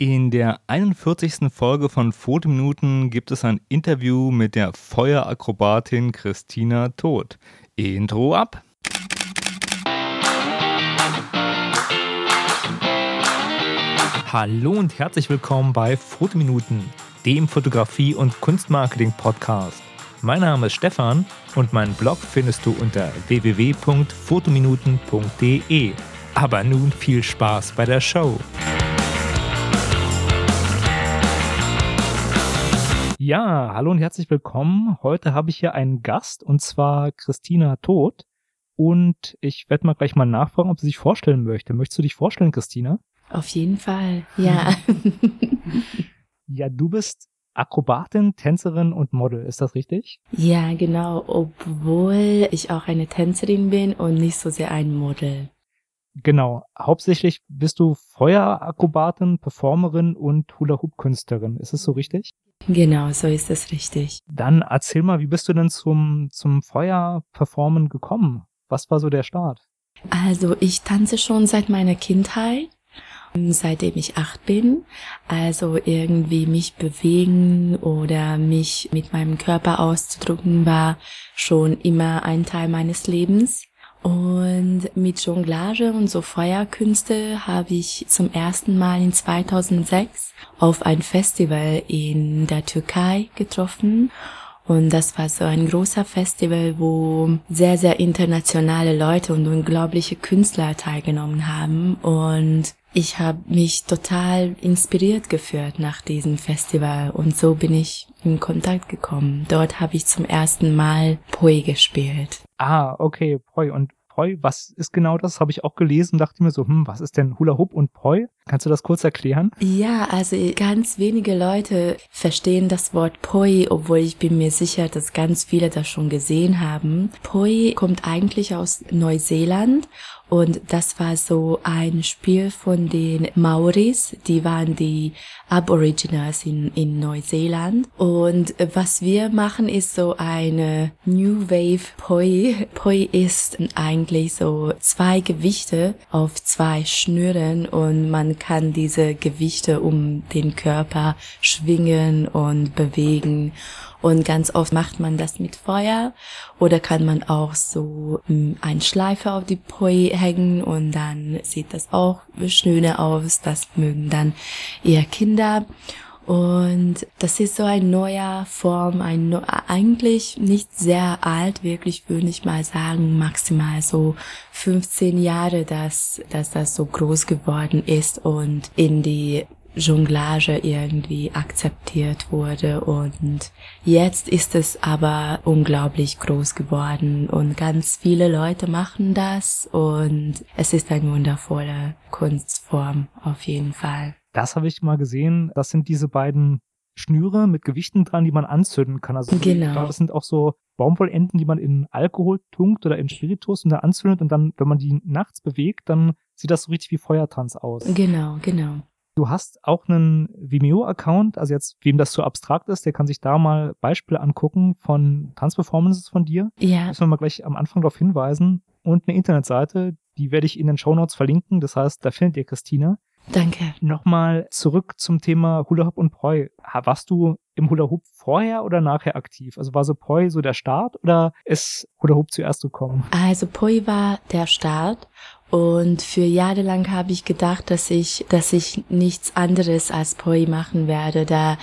In der 41. Folge von Fotominuten gibt es ein Interview mit der Feuerakrobatin Christina Todt. Intro ab. Hallo und herzlich willkommen bei Fotominuten, dem Fotografie- und Kunstmarketing-Podcast. Mein Name ist Stefan und meinen Blog findest du unter www.fotominuten.de. Aber nun viel Spaß bei der Show. Ja, hallo und herzlich willkommen. Heute habe ich hier einen Gast und zwar Christina Todt. Und ich werde mal gleich mal nachfragen, ob sie sich vorstellen möchte. Möchtest du dich vorstellen, Christina? Auf jeden Fall, ja. ja, du bist Akrobatin, Tänzerin und Model, ist das richtig? Ja, genau, obwohl ich auch eine Tänzerin bin und nicht so sehr ein Model. Genau, hauptsächlich bist du Feuerakrobatin, Performerin und Hula-Hoop-Künstlerin, ist es so richtig? Genau, so ist es richtig. Dann erzähl mal, wie bist du denn zum, zum Feuerperformen gekommen? Was war so der Start? Also ich tanze schon seit meiner Kindheit, seitdem ich acht bin. Also irgendwie mich bewegen oder mich mit meinem Körper auszudrücken war schon immer ein Teil meines Lebens. Und mit Jonglage und so Feuerkünste habe ich zum ersten Mal in 2006 auf ein Festival in der Türkei getroffen. Und das war so ein großer Festival, wo sehr, sehr internationale Leute und unglaubliche Künstler teilgenommen haben. Und ich habe mich total inspiriert geführt nach diesem Festival und so bin ich in Kontakt gekommen. Dort habe ich zum ersten Mal Poi gespielt. Ah, okay, Poi. Und Poi, was ist genau das? Habe ich auch gelesen, dachte mir so, hm, was ist denn Hula Hoop und Poi? Kannst du das kurz erklären? Ja, also ganz wenige Leute verstehen das Wort Poi, obwohl ich bin mir sicher, dass ganz viele das schon gesehen haben. Poi kommt eigentlich aus Neuseeland und das war so ein Spiel von den Maoris, die waren die Aborigines in, in Neuseeland. Und was wir machen, ist so eine New Wave Poi. Poi ist eigentlich so zwei Gewichte auf zwei Schnüren und man kann diese Gewichte um den Körper schwingen und bewegen. Und ganz oft macht man das mit Feuer oder kann man auch so hm, ein Schleife auf die Poi hängen und dann sieht das auch schöner aus. Das mögen dann eher Kinder. Und das ist so ein neuer Form, ein eigentlich nicht sehr alt, wirklich würde ich mal sagen, maximal so 15 Jahre, dass, dass das so groß geworden ist und in die Jonglage irgendwie akzeptiert wurde und jetzt ist es aber unglaublich groß geworden und ganz viele Leute machen das und es ist eine wundervolle Kunstform auf jeden Fall. Das habe ich mal gesehen. Das sind diese beiden Schnüre mit Gewichten dran, die man anzünden kann. Also genau. das sind auch so Baumwollenden, die man in Alkohol tunkt oder in Spiritus und da anzündet und dann, wenn man die nachts bewegt, dann sieht das so richtig wie Feuertanz aus. Genau, genau. Du hast auch einen Vimeo-Account, also jetzt, wem das zu abstrakt ist, der kann sich da mal Beispiele angucken von Tanzperformances von dir. Ja. Müssen wir mal gleich am Anfang darauf hinweisen. Und eine Internetseite, die werde ich in den Show Notes verlinken. Das heißt, da findet ihr Christina. Danke. Nochmal zurück zum Thema Hula Hoop und Poi. Warst du im Hula Hoop vorher oder nachher aktiv? Also war so Poi so der Start oder ist Hula Hoop zuerst gekommen? Also Poi war der Start und für Jahre lang habe ich gedacht, dass ich, dass ich nichts anderes als Poi machen werde. Da,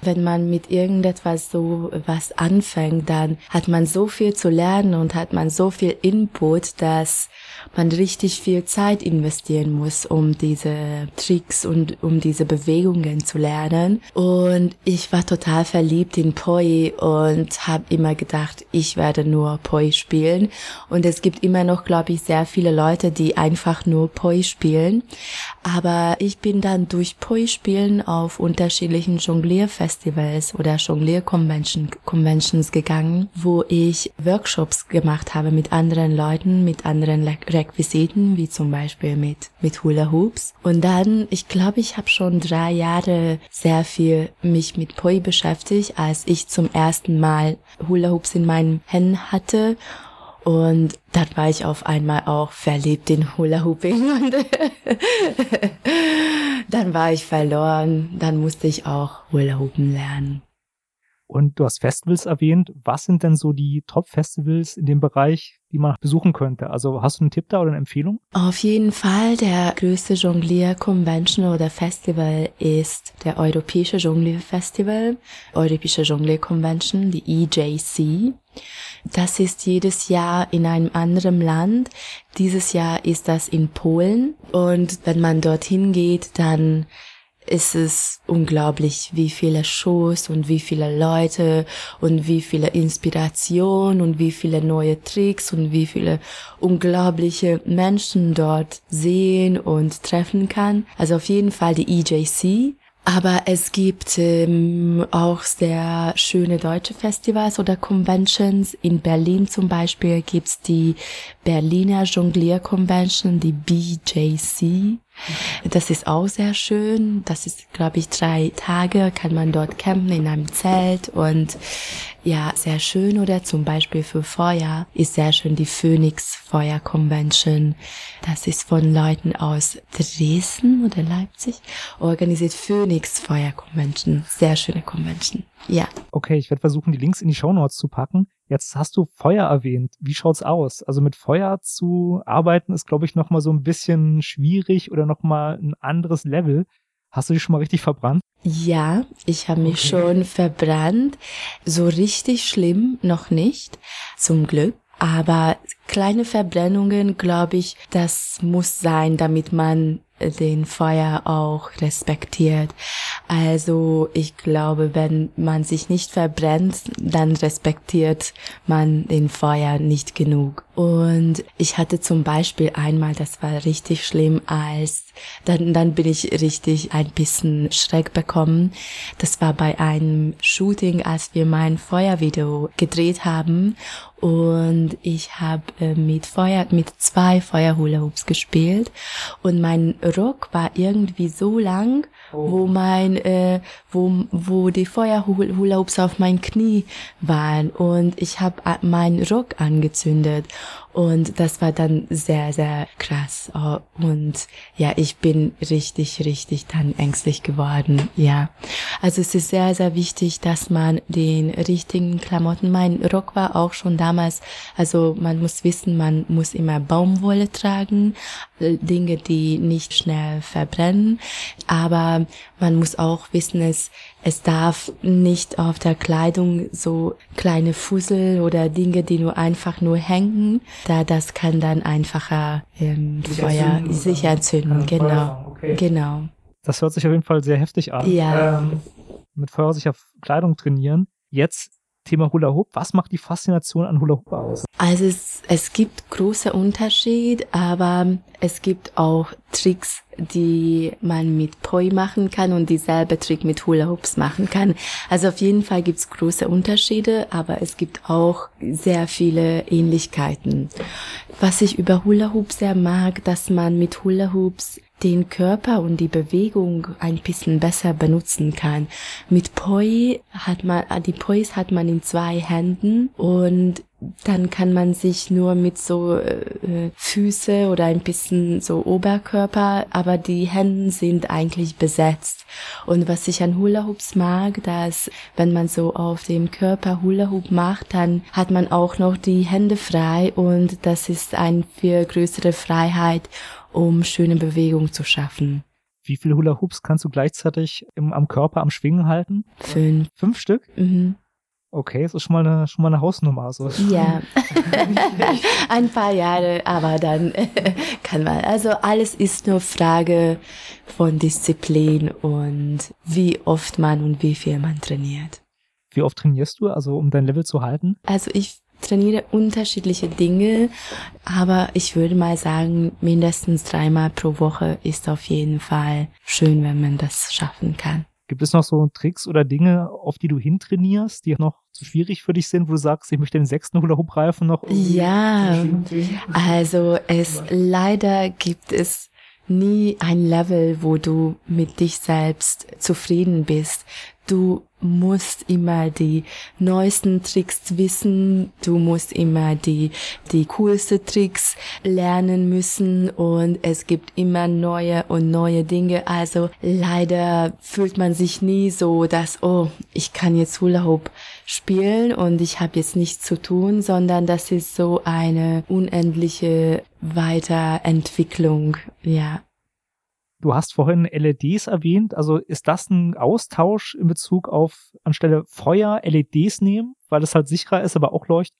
wenn man mit irgendetwas so was anfängt, dann hat man so viel zu lernen und hat man so viel Input, dass man richtig viel Zeit investieren muss, um diese Tricks und um diese Bewegungen zu lernen. Und ich war total verliebt in Poi und habe immer gedacht, ich werde nur Poi spielen. Und es gibt immer noch, glaube ich, sehr viele Leute, die die einfach nur Poi spielen. Aber ich bin dann durch Poi spielen auf unterschiedlichen Jonglierfestivals oder Jonglier-Conventions gegangen, wo ich Workshops gemacht habe mit anderen Leuten, mit anderen Requisiten, wie zum Beispiel mit, mit Hula Hoops. Und dann, ich glaube, ich habe schon drei Jahre sehr viel mich mit Poi beschäftigt, als ich zum ersten Mal Hula Hoops in meinen Händen hatte Und dann war ich auf einmal auch verliebt in Hula Hooping und dann war ich verloren. Dann musste ich auch Hula Hoopen lernen. Und du hast Festivals erwähnt. Was sind denn so die Top-Festivals in dem Bereich, die man besuchen könnte? Also hast du einen Tipp da oder eine Empfehlung? Auf jeden Fall der größte Jonglier-Convention oder Festival ist der Europäische Jonglier-Festival, Europäische Jonglier-Convention, die EJC. Das ist jedes Jahr in einem anderen Land. Dieses Jahr ist das in Polen. Und wenn man dorthin geht, dann ist es unglaublich, wie viele Shows und wie viele Leute und wie viele Inspiration und wie viele neue Tricks und wie viele unglaubliche Menschen dort sehen und treffen kann. Also auf jeden Fall die EJC. Aber es gibt ähm, auch sehr schöne deutsche Festivals oder Conventions. In Berlin zum Beispiel gibt's die Berliner Jonglier Convention, die BJC. Das ist auch sehr schön. Das ist, glaube ich, drei Tage kann man dort campen in einem Zelt und ja, sehr schön. Oder zum Beispiel für Feuer ist sehr schön die Phoenix Feuer Convention. Das ist von Leuten aus Dresden oder Leipzig organisiert Phoenix Feuer Convention. Sehr schöne Convention. Ja. Okay, ich werde versuchen, die Links in die Show Notes zu packen. Jetzt hast du Feuer erwähnt. Wie schaut's aus? Also mit Feuer zu arbeiten ist, glaube ich, noch mal so ein bisschen schwierig oder noch mal ein anderes Level. Hast du dich schon mal richtig verbrannt? Ja, ich habe mich okay. schon verbrannt. So richtig schlimm noch nicht, zum Glück. Aber kleine Verbrennungen, glaube ich, das muss sein, damit man den Feuer auch respektiert. Also ich glaube, wenn man sich nicht verbrennt, dann respektiert man den Feuer nicht genug. Und ich hatte zum Beispiel einmal, das war richtig schlimm, als dann, dann bin ich richtig ein bisschen Schreck bekommen. Das war bei einem Shooting, als wir mein Feuervideo gedreht haben und ich habe äh, mit Feuer mit zwei Feuerhula Hoops gespielt und mein Rock war irgendwie so lang, oh. wo mein äh, wo wo die Feuerhula Hoops auf mein Knie waren und ich habe äh, meinen Rock angezündet und das war dann sehr, sehr krass. Oh, und ja, ich bin richtig, richtig dann ängstlich geworden. Ja. Also es ist sehr, sehr wichtig, dass man den richtigen Klamotten, mein Rock war auch schon damals, also man muss wissen, man muss immer Baumwolle tragen, äh, Dinge, die nicht schnell verbrennen. Aber man muss auch wissen, es, es darf nicht auf der Kleidung so kleine Fussel oder Dinge, die nur einfach nur hängen, da das kann dann einfacher ähm, sich Feuer entzünden, sich entzünden. Genau, okay. genau. Das hört sich auf jeden Fall sehr heftig an. Ja. Ähm, mit Feuer sich auf Kleidung trainieren. Jetzt Thema Hula Hoop. Was macht die Faszination an Hula Hoop aus? Also es, es gibt große Unterschied, aber es gibt auch Tricks, die man mit Poi machen kann und dieselbe Trick mit Hula Hoops machen kann. Also auf jeden Fall gibt's große Unterschiede, aber es gibt auch sehr viele Ähnlichkeiten. Was ich über Hula Hoops sehr mag, dass man mit Hula Hoops den Körper und die Bewegung ein bisschen besser benutzen kann. Mit Poi hat man, die Pois hat man in zwei Händen und dann kann man sich nur mit so äh, Füße oder ein bisschen so Oberkörper, aber die Hände sind eigentlich besetzt. Und was ich an Hula Hoops mag, dass wenn man so auf dem Körper Hula Hoop macht, dann hat man auch noch die Hände frei und das ist ein für größere Freiheit, um schöne Bewegung zu schaffen. Wie viele Hula Hoops kannst du gleichzeitig im, am Körper am Schwingen halten? Fünf. Fünf Stück? Mhm. Okay, das ist schon mal eine, schon mal eine Hausnummer. So. Ja, ein paar Jahre, aber dann kann man. Also alles ist nur Frage von Disziplin und wie oft man und wie viel man trainiert. Wie oft trainierst du, also um dein Level zu halten? Also ich trainiere unterschiedliche Dinge, aber ich würde mal sagen, mindestens dreimal pro Woche ist auf jeden Fall schön, wenn man das schaffen kann. Gibt es noch so Tricks oder Dinge, auf die du hintrainierst, die noch zu schwierig für dich sind, wo du sagst, ich möchte den sechsten Hula-Hoop-Reifen noch? Ja, also es leider gibt es nie ein Level, wo du mit dich selbst zufrieden bist. Du musst immer die neuesten Tricks wissen, du musst immer die, die coolste Tricks lernen müssen und es gibt immer neue und neue Dinge. Also leider fühlt man sich nie so, dass, oh, ich kann jetzt Hula Hoop spielen und ich habe jetzt nichts zu tun, sondern das ist so eine unendliche Weiterentwicklung, ja. Du hast vorhin LEDs erwähnt. Also ist das ein Austausch in Bezug auf anstelle Feuer LEDs nehmen, weil es halt sicherer ist, aber auch leuchtet?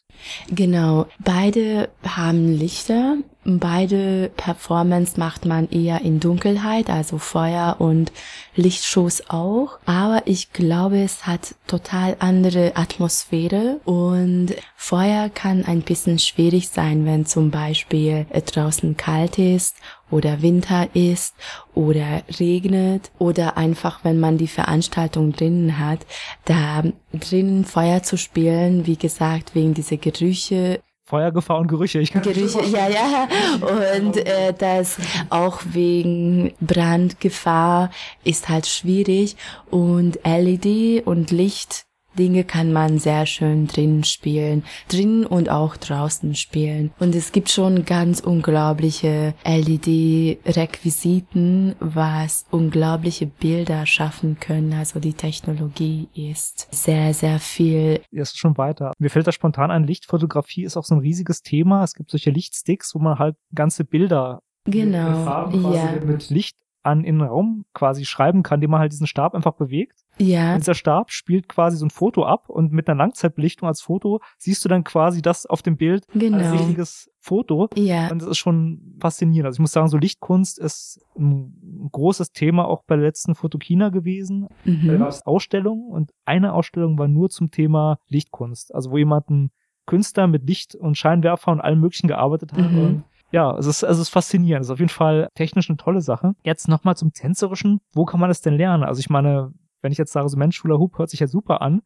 Genau. Beide haben Lichter. Beide Performance macht man eher in Dunkelheit, also Feuer und Lichtschuss auch. Aber ich glaube, es hat total andere Atmosphäre und Feuer kann ein bisschen schwierig sein, wenn zum Beispiel draußen kalt ist oder Winter ist oder regnet oder einfach wenn man die Veranstaltung drinnen hat, da drinnen Feuer zu spielen, wie gesagt, wegen dieser Gerüche Feuergefahr und Gerüche. Ich kann Gerüche, ja, ja. Und äh, das auch wegen Brandgefahr ist halt schwierig. Und LED und Licht Dinge kann man sehr schön drin spielen, drin und auch draußen spielen. Und es gibt schon ganz unglaubliche LED-Requisiten, was unglaubliche Bilder schaffen können. Also die Technologie ist sehr, sehr viel. Es ist schon weiter. Mir fällt da spontan ein, Lichtfotografie ist auch so ein riesiges Thema. Es gibt solche Lichtsticks, wo man halt ganze Bilder genau, ja. mit Licht an in den Raum quasi schreiben kann, indem man halt diesen Stab einfach bewegt. Ja. Und dieser Stab spielt quasi so ein Foto ab und mit einer Langzeitbelichtung als Foto siehst du dann quasi das auf dem Bild genau. als richtiges Foto. Ja. Und das ist schon faszinierend. Also ich muss sagen, so Lichtkunst ist ein großes Thema auch bei der letzten Fotokina gewesen. Mhm. Da gab es Ausstellungen und eine Ausstellung war nur zum Thema Lichtkunst. Also wo jemand ein Künstler mit Licht und Scheinwerfer und allem möglichen gearbeitet hat. Mhm. Und ja, es ist, es ist faszinierend. Es ist auf jeden Fall technisch eine tolle Sache. Jetzt nochmal zum Tänzerischen. Wo kann man das denn lernen? Also ich meine, wenn ich jetzt sage, so Mensch, Hula Hoop hört sich ja super an.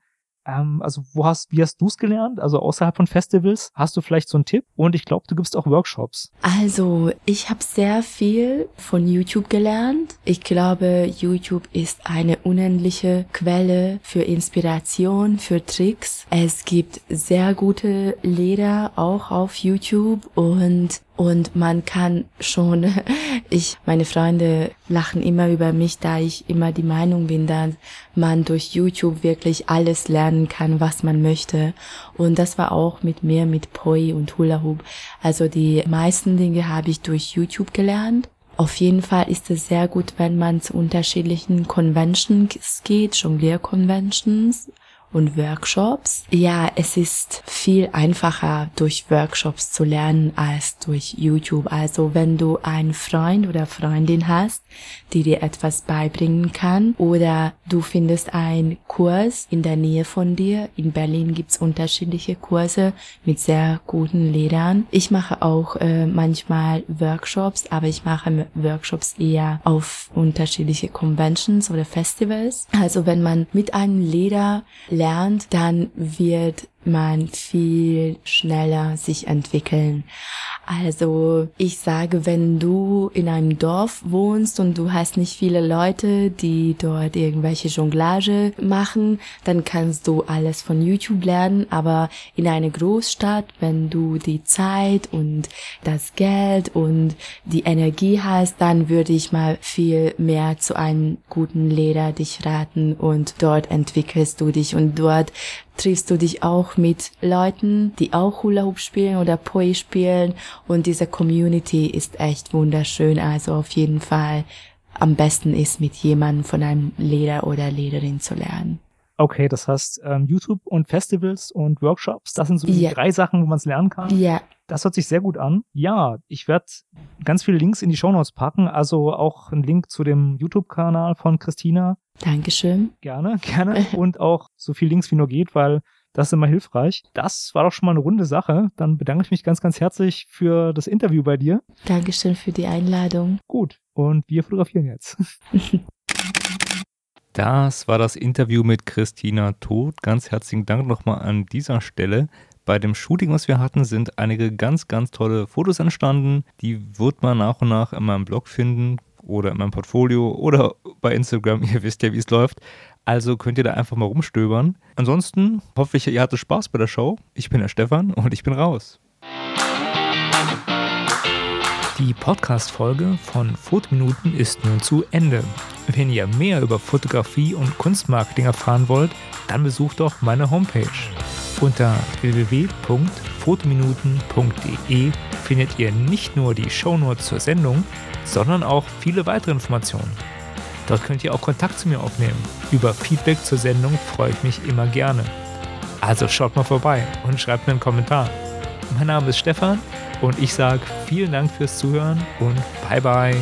Ähm, also wo hast, wie hast du es gelernt? Also außerhalb von Festivals hast du vielleicht so einen Tipp? Und ich glaube, du gibst auch Workshops. Also ich habe sehr viel von YouTube gelernt. Ich glaube, YouTube ist eine unendliche Quelle für Inspiration, für Tricks. Es gibt sehr gute Lehrer auch auf YouTube und und man kann schon, ich, meine Freunde lachen immer über mich, da ich immer die Meinung bin, dass man durch YouTube wirklich alles lernen kann, was man möchte. Und das war auch mit mir, mit Poi und Hula Hoop. Also die meisten Dinge habe ich durch YouTube gelernt. Auf jeden Fall ist es sehr gut, wenn man zu unterschiedlichen Conventions geht, Jonglier-Conventions und Workshops. Ja, es ist viel einfacher durch Workshops zu lernen als durch YouTube. Also wenn du einen Freund oder Freundin hast, die dir etwas beibringen kann oder du findest einen Kurs in der Nähe von dir. In Berlin gibt's unterschiedliche Kurse mit sehr guten Lehrern. Ich mache auch äh, manchmal Workshops, aber ich mache Workshops eher auf unterschiedliche Conventions oder Festivals. Also wenn man mit einem Lehrer lernt, dann wird man viel schneller sich entwickeln. Also ich sage, wenn du in einem Dorf wohnst und du hast nicht viele Leute, die dort irgendwelche Jonglage machen, dann kannst du alles von YouTube lernen. Aber in einer Großstadt, wenn du die Zeit und das Geld und die Energie hast, dann würde ich mal viel mehr zu einem guten Lehrer dich raten und dort entwickelst du dich und dort triffst du dich auch mit Leuten, die auch Hula Hoop spielen oder Poi spielen und diese Community ist echt wunderschön. Also auf jeden Fall am besten ist mit jemandem von einem Lehrer oder Lehrerin zu lernen. Okay, das heißt ähm, YouTube und Festivals und Workshops, das sind so die drei Sachen, wo man es lernen kann. Ja. Das hört sich sehr gut an. Ja, ich werde ganz viele Links in die Shownotes packen, also auch ein Link zu dem YouTube-Kanal von Christina. Dankeschön. Gerne, gerne. und auch so viel Links wie nur geht, weil das ist immer hilfreich. Das war doch schon mal eine runde Sache. Dann bedanke ich mich ganz, ganz herzlich für das Interview bei dir. Dankeschön für die Einladung. Gut. Und wir fotografieren jetzt. Das war das Interview mit Christina Todt. Ganz herzlichen Dank nochmal an dieser Stelle. Bei dem Shooting, was wir hatten, sind einige ganz, ganz tolle Fotos entstanden. Die wird man nach und nach in meinem Blog finden oder in meinem Portfolio oder bei Instagram. Ihr wisst ja, wie es läuft. Also könnt ihr da einfach mal rumstöbern. Ansonsten hoffe ich, ihr hattet Spaß bei der Show. Ich bin der Stefan und ich bin raus. Die Podcast-Folge von Fotominuten ist nun zu Ende. Wenn ihr mehr über Fotografie und Kunstmarketing erfahren wollt, dann besucht doch meine Homepage. Unter www.fotominuten.de findet ihr nicht nur die Shownotes zur Sendung, sondern auch viele weitere Informationen. Dort könnt ihr auch Kontakt zu mir aufnehmen. Über Feedback zur Sendung freue ich mich immer gerne. Also schaut mal vorbei und schreibt mir einen Kommentar. Mein Name ist Stefan und ich sage vielen Dank fürs Zuhören und bye bye.